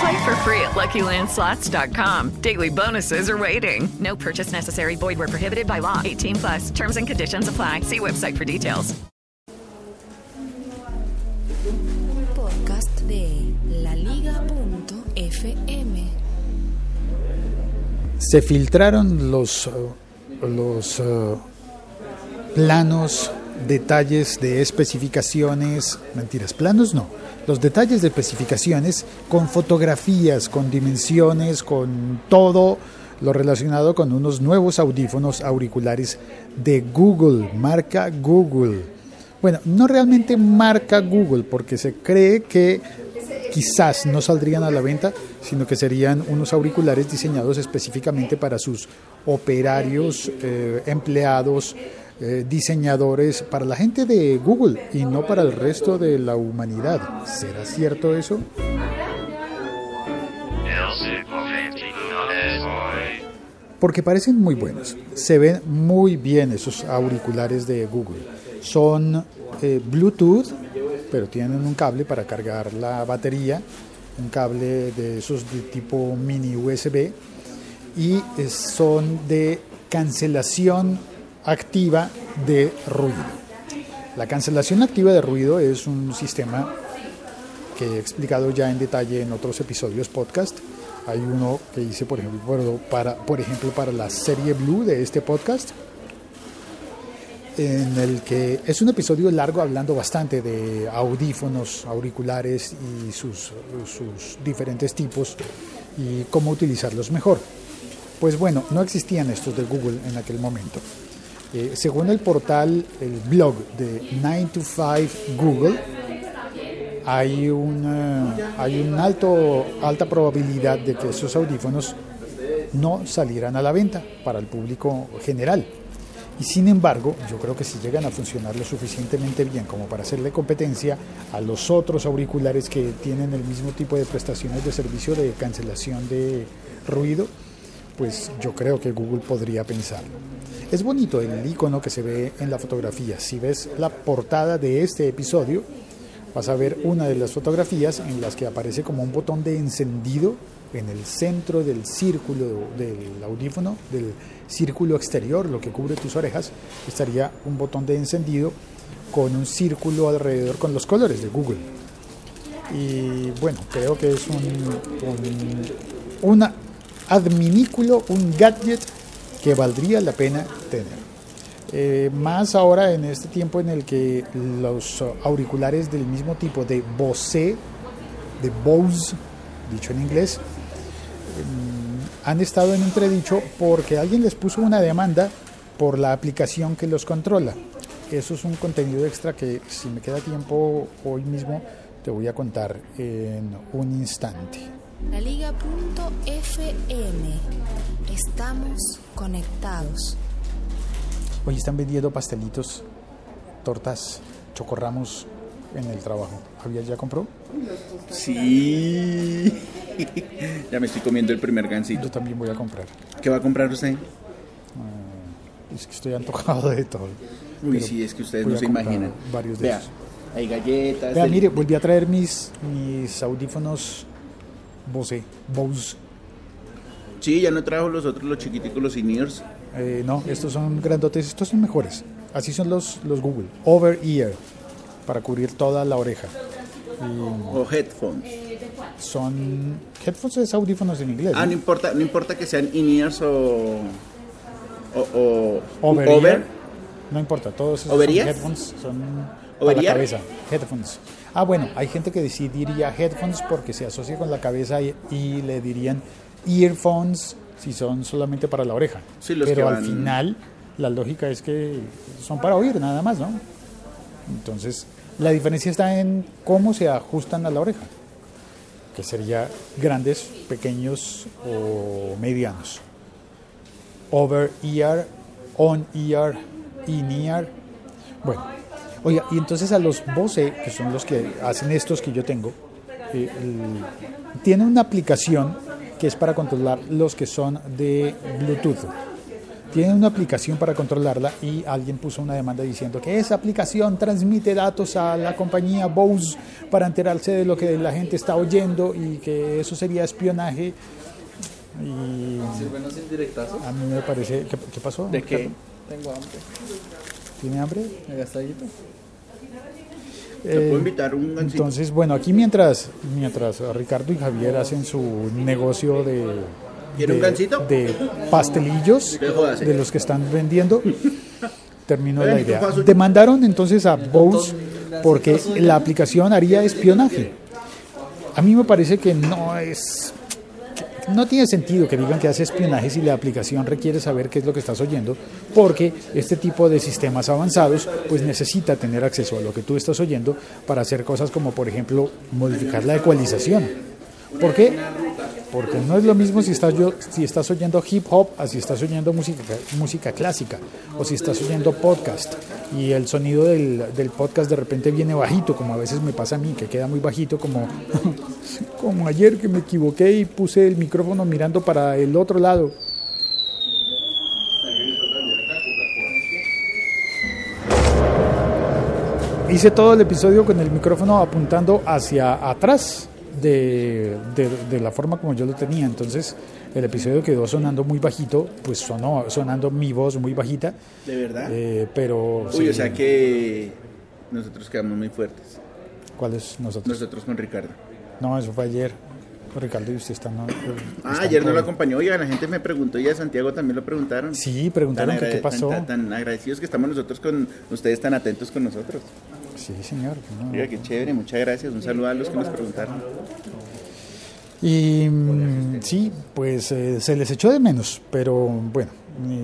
Play for free at LuckyLandSlots.com. Daily bonuses are waiting. No purchase necessary. Void where prohibited by law. 18 plus. Terms and conditions apply. See website for details. Podcast de laliga.fm. Se filtraron los, uh, los uh, planos, detalles de especificaciones, mentiras, planos no, los detalles de especificaciones con fotografías, con dimensiones, con todo lo relacionado con unos nuevos audífonos auriculares de Google, marca Google. Bueno, no realmente marca Google, porque se cree que quizás no saldrían a la venta, sino que serían unos auriculares diseñados específicamente para sus operarios, eh, empleados, eh, diseñadores, para la gente de Google y no para el resto de la humanidad. ¿Será cierto eso? Porque parecen muy buenos. Se ven muy bien esos auriculares de Google. Son eh, Bluetooth, pero tienen un cable para cargar la batería, un cable de esos de tipo mini USB y eh, son de cancelación activa de ruido. La cancelación activa de ruido es un sistema que he explicado ya en detalle en otros episodios podcast. Hay uno que hice, por ejemplo, para, por ejemplo, para la serie Blue de este podcast, en el que es un episodio largo hablando bastante de audífonos, auriculares y sus, sus diferentes tipos y cómo utilizarlos mejor. Pues bueno, no existían estos de Google en aquel momento. Eh, según el portal, el blog de 9 to 5 Google, hay una, hay un alto, alta probabilidad de que esos audífonos no salieran a la venta para el público general. Y sin embargo, yo creo que si llegan a funcionar lo suficientemente bien como para hacerle competencia a los otros auriculares que tienen el mismo tipo de prestaciones de servicio de cancelación de ruido, pues yo creo que Google podría pensarlo. Es bonito el icono que se ve en la fotografía. Si ves la portada de este episodio, vas a ver una de las fotografías en las que aparece como un botón de encendido en el centro del círculo del audífono, del círculo exterior, lo que cubre tus orejas, estaría un botón de encendido con un círculo alrededor con los colores de Google. Y bueno, creo que es un, un una adminículo, un gadget que valdría la pena tener. Eh, más ahora en este tiempo en el que los auriculares del mismo tipo de Bose, de Bose, dicho en inglés, mm, han estado en entredicho porque alguien les puso una demanda por la aplicación que los controla. Eso es un contenido extra que si me queda tiempo hoy mismo te voy a contar en un instante. La Liga.fm. Estamos conectados. Hoy están vendiendo pastelitos, tortas, chocorramos en el trabajo. ¿Había ya compró? Sí. ya me estoy comiendo el primer gansito. Yo también voy a comprar. ¿Qué va a comprar usted? Uh, es que estoy antojado de todo. Uy, sí, es que ustedes no se imaginan. Varios de Vea, esos. hay galletas. Vea, del- mire, volví a traer mis, mis audífonos Bose. Bose. Sí, ya no trajo los otros, los chiquiticos, los in-ears. Eh, no, estos son grandotes, estos son mejores. Así son los, los Google. Over ear, para cubrir toda la oreja. Y O headphones. son headphones es audífonos en inglés. Ah, ¿no? no importa, no importa que sean in-ears o, o, o Over. No importa, todos esos son headphones son para la ¿Overear? cabeza. Headphones. Ah, bueno, hay gente que sí diría headphones porque se asocia con la cabeza y, y le dirían earphones si son solamente para la oreja. Sí, los Pero al final la lógica es que son para oír nada más, ¿no? Entonces, la diferencia está en cómo se ajustan a la oreja, que sería grandes, pequeños o medianos. Over ear, on ear, in ear. Bueno, oiga, y entonces a los Bose, que son los que hacen estos que yo tengo, eh, el- tienen una aplicación que es para controlar los que son de Bluetooth. Tienen una aplicación para controlarla y alguien puso una demanda diciendo que esa aplicación transmite datos a la compañía Bose para enterarse de lo que la gente está oyendo y que eso sería espionaje. Y Sírvenos indirectazo. a mí me parece... ¿Qué, qué pasó? ¿De qué? Tengo hambre. ¿Tiene hambre? ¿Te Eh, puedo invitar un gancito? Entonces, bueno, aquí mientras, mientras Ricardo y Javier hacen su negocio de, ¿Quiere un de, gansito? de pastelillos, jodas, de eh. los que están vendiendo, terminó Oigan, la ¿y qué idea. Demandaron entonces a Bose porque la aplicación haría espionaje. A mí me parece que no es no tiene sentido que digan que hace espionaje si la aplicación requiere saber qué es lo que estás oyendo, porque este tipo de sistemas avanzados pues necesita tener acceso a lo que tú estás oyendo para hacer cosas como por ejemplo modificar la ecualización. ¿Por qué? Porque no es lo mismo si estás, yo, si estás oyendo hip hop a si estás oyendo música, música clásica o si estás oyendo podcast y el sonido del, del podcast de repente viene bajito, como a veces me pasa a mí, que queda muy bajito, como, como ayer que me equivoqué y puse el micrófono mirando para el otro lado. Hice todo el episodio con el micrófono apuntando hacia atrás de, de- de la forma como yo lo tenía. Entonces el episodio quedó sonando muy bajito, pues sonó sonando mi voz muy bajita. ¿De verdad? eh, pero Uy, sí, o sea que nosotros quedamos muy fuertes. ¿cuál es nosotros? Nosotros con Ricardo. No, eso fue ayer. Ricardo y usted están. no, Ah, ayer no lo acompañó. Oiga, la gente me preguntó y a Santiago también lo preguntaron. Sí, preguntaron que qué pasó. Tan agradecidos que estamos nosotros con ustedes, tan atentos con nosotros. Sí, señor. no. Oiga, qué chévere, muchas gracias. Un saludo a los que nos preguntaron. Y mm, sí, pues eh, se les echó de menos, pero bueno,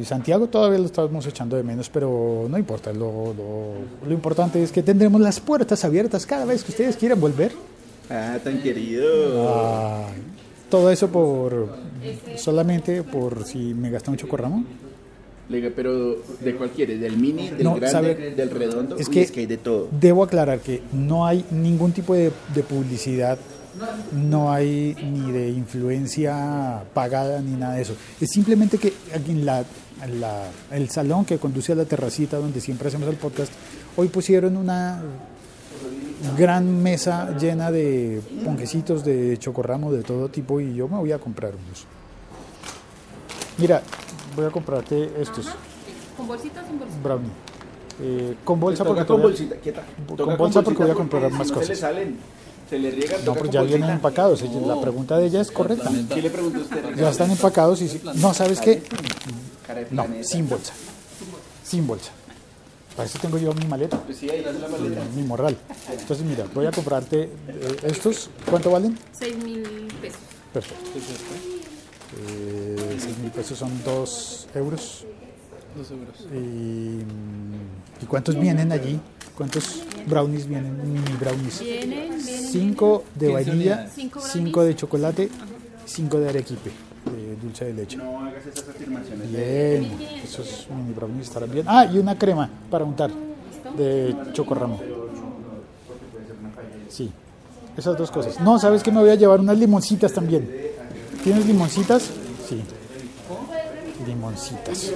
Santiago todavía lo estamos echando de menos, pero no importa, lo, lo- lo importante es que tendremos las puertas abiertas cada vez que ustedes quieran volver. Ah, tan querido. Ah, todo eso por solamente por si me gasta un chocorramo. Le digo, pero ¿de cuál quieres? ¿Del mini, del No, grande, sabe- del redondo? Es Uy, que, es que hay de todo. debo aclarar que no hay ningún tipo de, de publicidad, no hay ni de influencia pagada ni nada de eso. Es simplemente que aquí en la, en la- el salón que conduce a la terracita donde siempre hacemos el podcast, hoy pusieron una gran mesa llena de ponquecitos de chocorramo de todo tipo y yo me voy a comprar unos. Mira, voy a comprarte estos. ¿Con bolsita o sin bolsita? Brownie. Eh, con bolsa porque con bolsita, quieta. con bolsa porque voy a comprar si más no Se le cosas. salen, se le riegan, No, pero con ya vienen empacados. La pregunta de ella es correcta. ¿Qué le preguntó usted? Ya están empacados y sí- no, ¿sabes qué? Cara de No, sin bolsa. Sin bolsa. Para eso tengo yo mi maleta, Pues sí, ahí la maleta. mi morral. Entonces, mira, voy a comprarte eh, estos. ¿Cuánto valen? 6 mil pesos. Perfecto. Eh, 6 mil pesos son 2 euros. Dos euros. Y, mm, ¿Y cuántos vienen allí? ¿Cuántos brownies vienen? Mini brownies. Vienen, vienen. 5 de 15 vainilla, unidades. Cinco 5 de chocolate, 5 de arequipe, de dulce de leche. No hagas esas afirmaciones. Bien, esos mini brownies estarán bien. Ah, y una crema para untar de chocorramo. Sí, esas dos cosas. No, ¿sabes que me voy a llevar unas limoncitas también? ¿Tienes limoncitas? Sí. Limoncitas.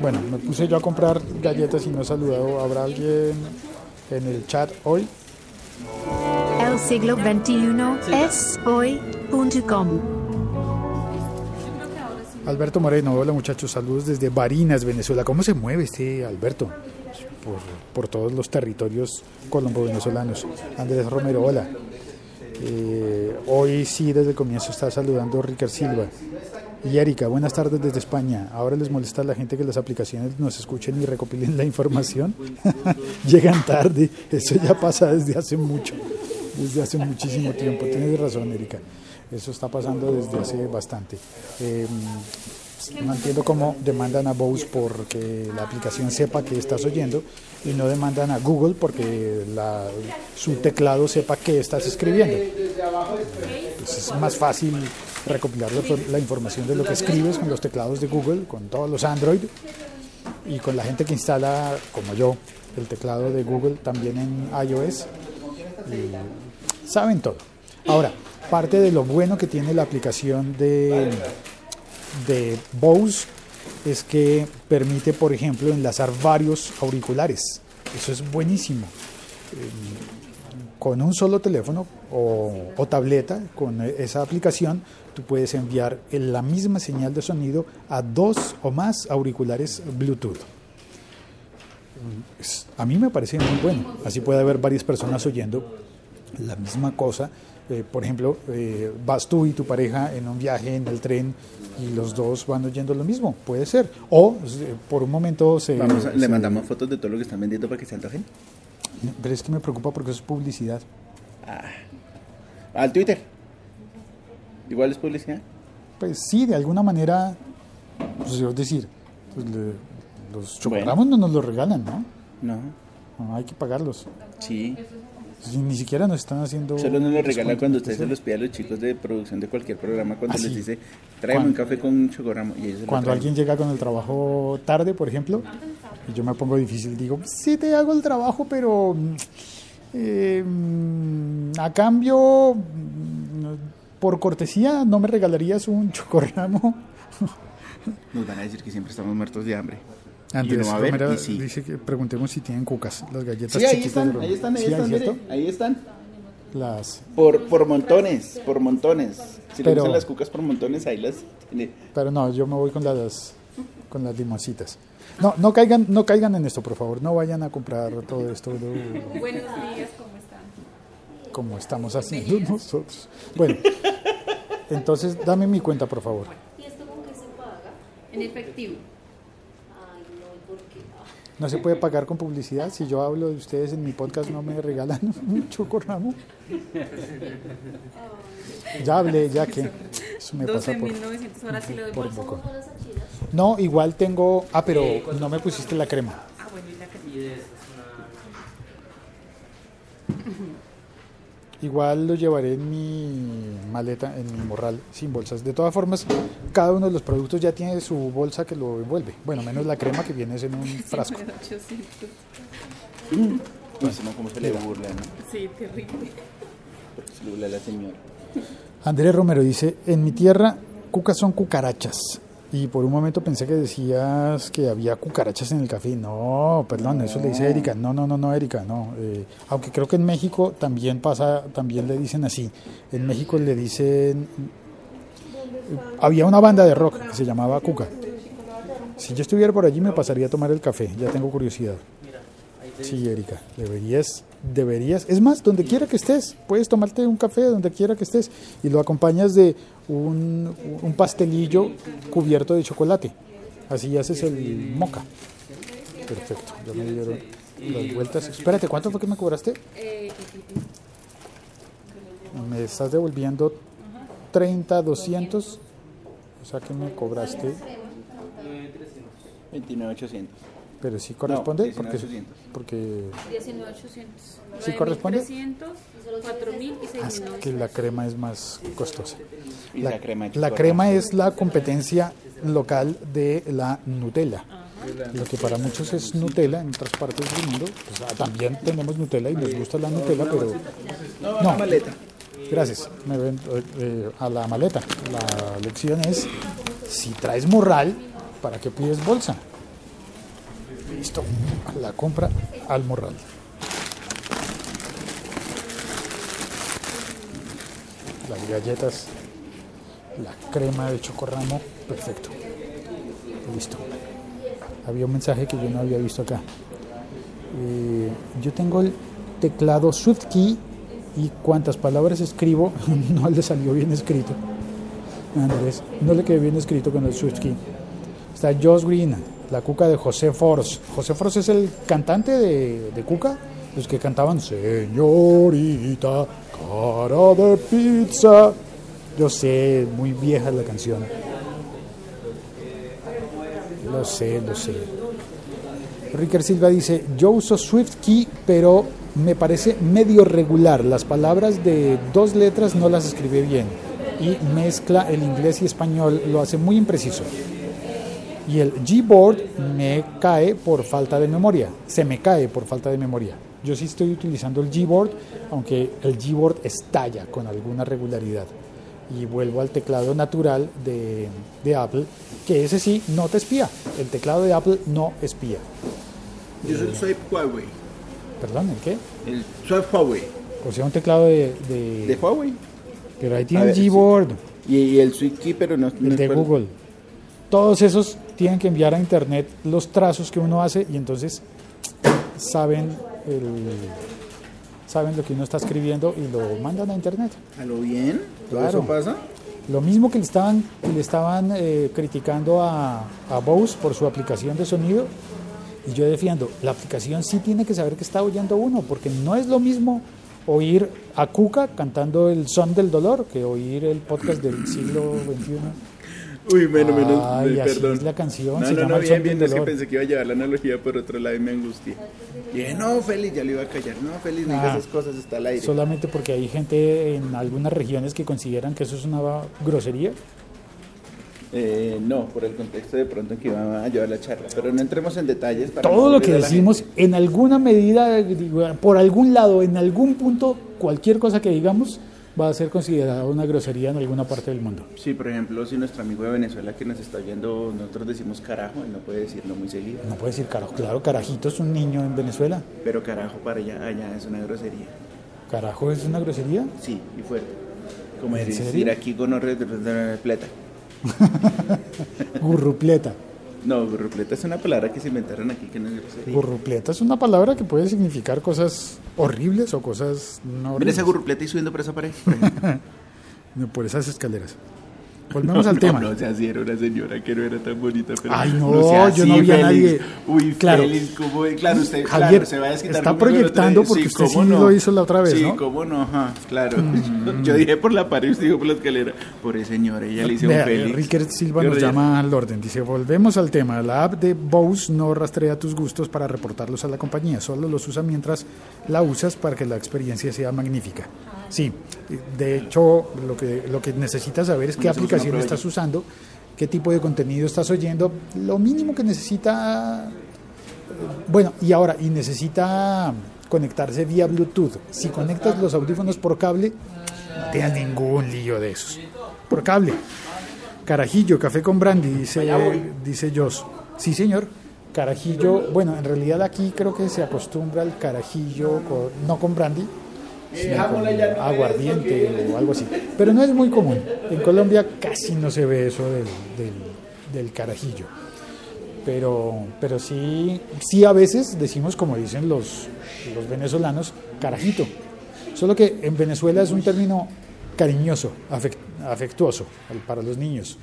Bueno, me puse yo a comprar galletas y no he saludado. ¿Habrá alguien en el chat hoy? El siglo XXI es hoy.com. Alberto Moreno, hola muchachos, saludos desde Barinas, Venezuela. ¿Cómo se mueve este Alberto? Por, por todos los territorios colombo-venezolanos. Andrés Romero, hola. Eh, hoy sí, desde el comienzo está saludando Ricard Silva. Y Erika, buenas tardes desde España. Ahora les molesta a la gente que las aplicaciones nos escuchen y recopilen la información. Llegan tarde. Eso ya pasa desde hace mucho, desde hace muchísimo tiempo. Tienes razón, Erika. Eso está pasando desde hace bastante. Eh, no entiendo cómo demandan a Bose porque la aplicación sepa que estás oyendo y no demandan a Google porque la, su teclado sepa que estás escribiendo. Pues es más fácil recopilar la, información de lo que escribes con los teclados de Google, con todos los Android y con la gente que instala, como yo, el teclado de Google también en iOS. Saben todo. Ahora, parte de lo bueno que tiene la aplicación de de Bose es que permite, por ejemplo, enlazar varios auriculares. Eso es buenísimo. Con un solo teléfono o, o, tableta, con esa aplicación, tú puedes enviar la misma señal de sonido a dos o más auriculares Bluetooth. A mí me parece muy bueno. Así puede haber varias personas oyendo la misma cosa eh, por ejemplo, eh, vas tú y tu pareja en un viaje en el tren y los dos van oyendo lo mismo, puede ser. O eh, por un momento se... Vamos a- se- le mandamos fotos de todo lo que están vendiendo para que se antojen. Pero es que me preocupa porque eso es publicidad. Al Twitter. Igual es publicidad. Pues sí, de alguna manera, pues es decir, pues le- los chocorramos no nos los regalan, ¿no? No. No, hay que pagarlos. Sí. Ni siquiera nos están haciendo... Solo nos lo regalan cuando usted se los pide a los chicos de producción de cualquier programa, cuando Ah, les dice, tráeme un café con un chocorramo. Y ellos Cuando alguien llega con el trabajo tarde, por ejemplo, y yo me pongo difícil, digo, sí te hago el trabajo, pero eh, a cambio, por cortesía, ¿no me regalarías un chocorramo? Nos van a decir que siempre estamos muertos de hambre. Y Andrés uno va a ver Romero y sí. dice que preguntemos si tienen cucas, las galletas Sí, ahí chiquitas están, ahí están, ahí Sí, están, ¿cierto? mire, ahí están. Las, Por, por montones, por montones. Si le Pero- gustan las cucas por montones, ahí las tiene. pero no, yo me voy con las, con las limoncitas. No, no caigan, no caigan en esto, por favor. No vayan a comprar todo esto. Buenos días, ¿cómo están? como estamos haciendo nosotros. Bueno, entonces dame mi cuenta, por favor. ¿Y esto con qué se paga? En efectivo. No se puede pagar con publicidad. Si yo hablo de ustedes en mi podcast, no me regalan un chocorramo. Ya hablé, ya que eso me pasa por, 12.900 horas sí lo doy por poco. No, igual tengo. Ah, pero no me pusiste la crema. Ah, bueno, y la que Igual lo llevaré en mi maleta, en mi morral, sin bolsas. De todas formas, cada uno de los productos ya tiene su bolsa que lo envuelve. Bueno, menos la crema que viene en un frasco. 800. No sé no, cómo se le burla, ¿no? Sí, terrible. Porque se le burla a la señora. Andrés Romero dice, en mi tierra cucas son cucarachas. Y por un momento pensé que decías que había cucarachas en el café. No, perdón, eso le dice Erika. No, no, no, no, Erika, no. Eh, aunque creo que en México también pasa, también le dicen así. En México le dicen... Había una banda de rock que se llamaba Cuca. Si yo estuviera por allí me pasaría a tomar el café, ya tengo curiosidad. Sí, Erika, deberías, deberías. Es más, donde quiera que estés, puedes tomarte un café donde quiera que estés y lo acompañas de un, un pastelillo cubierto de chocolate. Así haces el moca. Perfecto, ya me dieron las vueltas. Espérate, ¿cuánto fue que me cobraste? Me estás devolviendo 30, 200. O sea que me cobraste, 29,800. Pero sí corresponde No, porque, 19,800. porque 19,800. ¿Sí corresponde? 300, 4.000 y Ah, 6.900. que la crema es más costosa. Y La, la crema la crema es la competencia local de la Nutella. Lo que para muchos es Nutella en otras partes del mundo, pues, ah, también tenemos Nutella y nos gusta la Nutella, pero No, no. la maleta. Gracias. Me ven, eh, eh, a la maleta. La lección es si traes morral, ¿para qué pides bolsa? Listo. La compra al morral. Las galletas, la crema de chocorramo, perfecto. Listo. Había un mensaje que yo no había visto acá. Eh, yo tengo el teclado SwiftKey y cuantas palabras escribo no le salió bien escrito. Andrés, no le quedó bien escrito con el SwiftKey. Está Josh Green, la cuca de José Force. José Force es el cantante de, de cuca, los que cantaban Señorita, cara de pizza. Yo sé, muy vieja la canción. Lo sé, lo sé. Ricker Silva dice, yo uso SwiftKey, pero me parece medio regular. Las palabras de dos letras no las escribe bien. Y mezcla el inglés y español, lo hace muy impreciso. Y el Gboard me cae por falta de memoria. Se me cae por falta de memoria. Yo sí estoy utilizando el Gboard, aunque el Gboard estalla con alguna regularidad. Y vuelvo al teclado natural de, de Apple, que ese sí no te espía. El teclado de Apple no espía. Yo soy el Swipe Huawei. ¿Perdón? ¿el qué? El Swipe Huawei. O sea, un teclado de... De, ¿De Huawei? Pero ahí tiene el Gboard, Y, y el SwiftKey, pero no, no el es de Google. Todos esos tienen que enviar a internet los trazos que uno hace y entonces saben el, saben lo que uno está escribiendo y lo mandan a internet. ¿A lo bien? ¿Todo Claro. eso pasa? Lo mismo que le estaban, que le estaban eh, criticando a, a Bose por su aplicación de sonido. Y yo defiendo, la aplicación sí tiene que saber que está oyendo uno, porque no es lo mismo oír a Cuca cantando el son del dolor que oír el podcast del siglo XXI. Uy, menos, menos, Ay, así perdón. es la canción, No, se no, llama no, bien, bien, es que pensé que iba a llevar la analogía por otro lado y me angustié. Dije, no, Félix, ya lo iba a callar. No, Félix, no digas Ah, esas cosas, está al aire. Solamente porque hay gente en algunas regiones que consideran que eso es una grosería. Eh, no, por el contexto de pronto en que iba a llevar la charla. Pero no entremos en detalles. Para Todo no lo que decimos, en alguna medida, por algún lado, en algún punto, cualquier cosa que digamos va a ser considerada una grosería en alguna parte del mundo. Sí, por ejemplo, si nuestro amigo de Venezuela que nos está viendo, nosotros decimos carajo, él no puede decirlo muy seguido. No puede decir carajo, claro, carajito es un niño en Venezuela. Pero carajo para allá, allá es una grosería. ¿Carajo es una grosería? Sí, y fuerte. Como ¿En decir serio? aquí con pleta. Gurrupleta. No, gurrupleta es una palabra que se inventaron aquí que no es grosería. Gurrupleta es una palabra que puede significar cosas horribles o cosas no Mira horribles. esa gurrupleta y subiendo por esa pared. por. No, por esas escaleras. Volvemos No, al no, tema. No, o sea, sí era una señora que no era tan bonita, pero. Ay, no, sea yo no así, vi a nadie. Uy, Claro. Félix, ¿cómo? Claro, usted Javier, claro, se va a desquitar está proyectando porque usted ¿cómo sí lo hizo la otra vez, sí, ¿no? cómo no, ajá, claro. Yo dije por la pared usted dijo por la escalera. Por esa señora, ella le hizo un Félix. Ricker Silva nos llama al orden. Dice, volvemos al tema. La app de Bose no rastrea tus gustos para reportarlos a la compañía. Solo los usa mientras la usas para que la experiencia sea magnífica. Sí, de hecho, lo que, lo que necesitas saber es qué aplicación estás usando, qué tipo de contenido estás oyendo. Lo mínimo que necesita... Bueno, y ahora, y necesita conectarse vía Bluetooth. Si conectas los audífonos por cable, no tengas ningún lío de esos. Por cable. Carajillo, café con brandy, dice, dice Jos. Sí, señor. Carajillo, bueno, en realidad aquí creo que se acostumbra al carajillo, con- no con brandy, aguardiente o algo así. Pero no es muy común. En Colombia casi no se ve eso del, del, del carajillo. Pero, pero sí, sí a veces decimos, como dicen los, los venezolanos, carajito. Solo que en Venezuela es un término cariñoso, afec- afectuoso para los niños,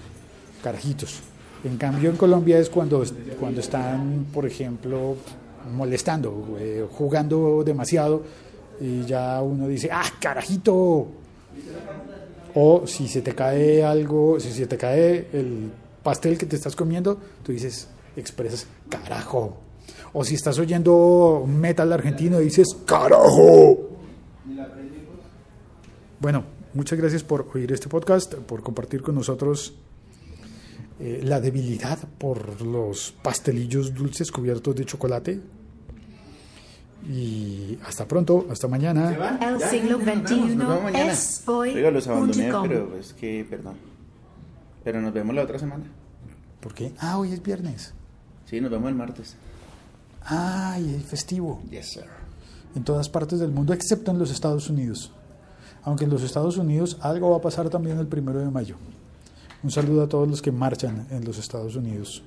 carajitos. En cambio en Colombia es cuando, cuando están, por ejemplo, molestando, eh, jugando demasiado y ya uno dice, ah, carajito. O si se te cae algo, si se te cae el pastel que te estás comiendo, tú dices, expresas carajo. O si estás oyendo metal argentino, dices carajo. Bueno, muchas gracias por oír este podcast, por compartir con nosotros eh, la debilidad por los pastelillos dulces cubiertos de chocolate. Y hasta pronto, hasta mañana. El siglo XXI es hoy. Oiga, los abandoné, pero es que, perdón. Pero nos vemos la otra semana. ¿Por qué? Ah, hoy es viernes. Sí, nos vemos el martes. Ay, el festivo. Yes, sir. En todas partes del mundo, excepto en los Estados Unidos. Aunque en los Estados Unidos algo va a pasar también el primero de mayo. Un saludo a todos los que marchan en los Estados Unidos.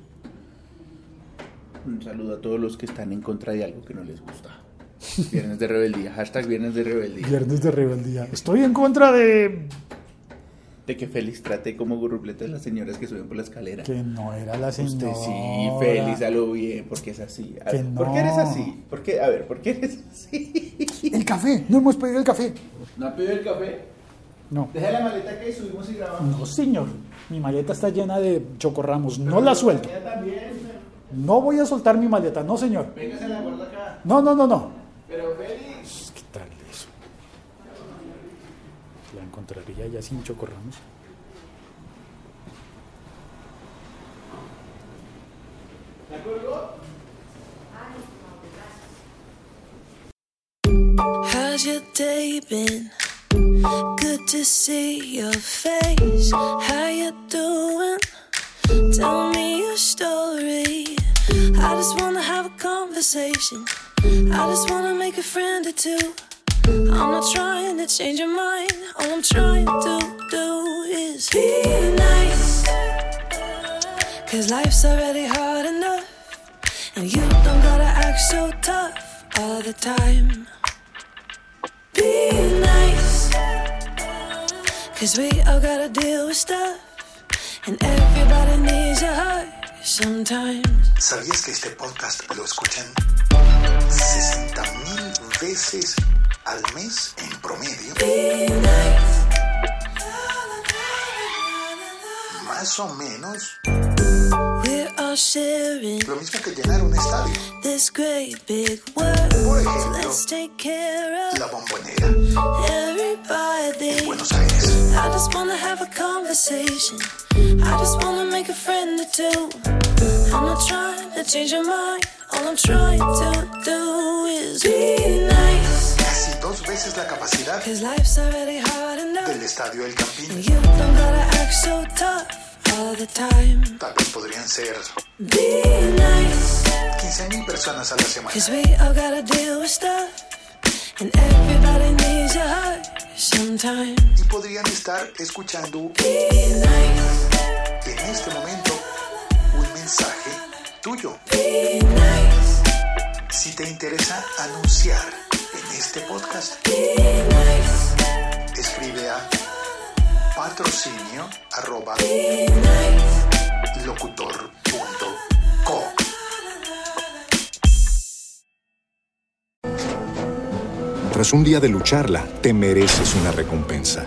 Un saludo a todos los que están en contra de algo que no les gusta. Viernes de rebeldía. Hashtag viernes de rebeldía. Viernes de rebeldía. Estoy en contra de de que Félix trate como gurrupletas las señoras que suben por la escalera. Que no era la señora. Usted sí, Félix, a lo bien, porque es así. A Que ver, ¿Por qué eres no. así? ¿Por qué? A ver, ¿por qué eres así? El café, no hemos pedido el café. ¿No ha pedido el café? No. Deja la maleta que subimos y grabamos. No, señor. Mi maleta está llena de chocorramos. No la suelto. También. No voy a soltar mi maleta. No, señor. Véngase la guarda acá. No, no, no, no. Pero Félix. ¿Qué tal eso? La encontraría ya sin chocorramos. ¿La colgó? How's your day been? Good to see your face. How you doing? Tell me just wanna have a conversation. I just wanna make a friend or two. I'm not trying to change your mind. All I'm trying to do is be nice. Cause life's already hard enough. And you don't gotta act so tough all the time. Be nice. Cause we all gotta deal with stuff. And everybody needs a hug. ¿Sabías que este podcast lo escuchan 60 mil veces al mes en promedio? Más o menos lo mismo que llenar un estadio. this great big world. Por ejemplo, let's take care la bombonera en Buenos Aires. I just wanna have a conversation. I just wanna make a friend or two. I'm not trying to change your mind. All I'm trying to do is be nice. Casi dos veces la capacidad Cause life's already hard enough. del estadio El Campín. And you don't gotta act so tough all the time. Tal vez podrían ser Be nice. 15 mil personas a la semana. Cause we all gotta deal with stuff. And everybody needs a hug sometimes. Estar escuchando en este momento un mensaje tuyo. Si te interesa anunciar en este podcast, escribe a patrocinio arroba locutor.co. Tras un día de lucharla, te mereces una recompensa,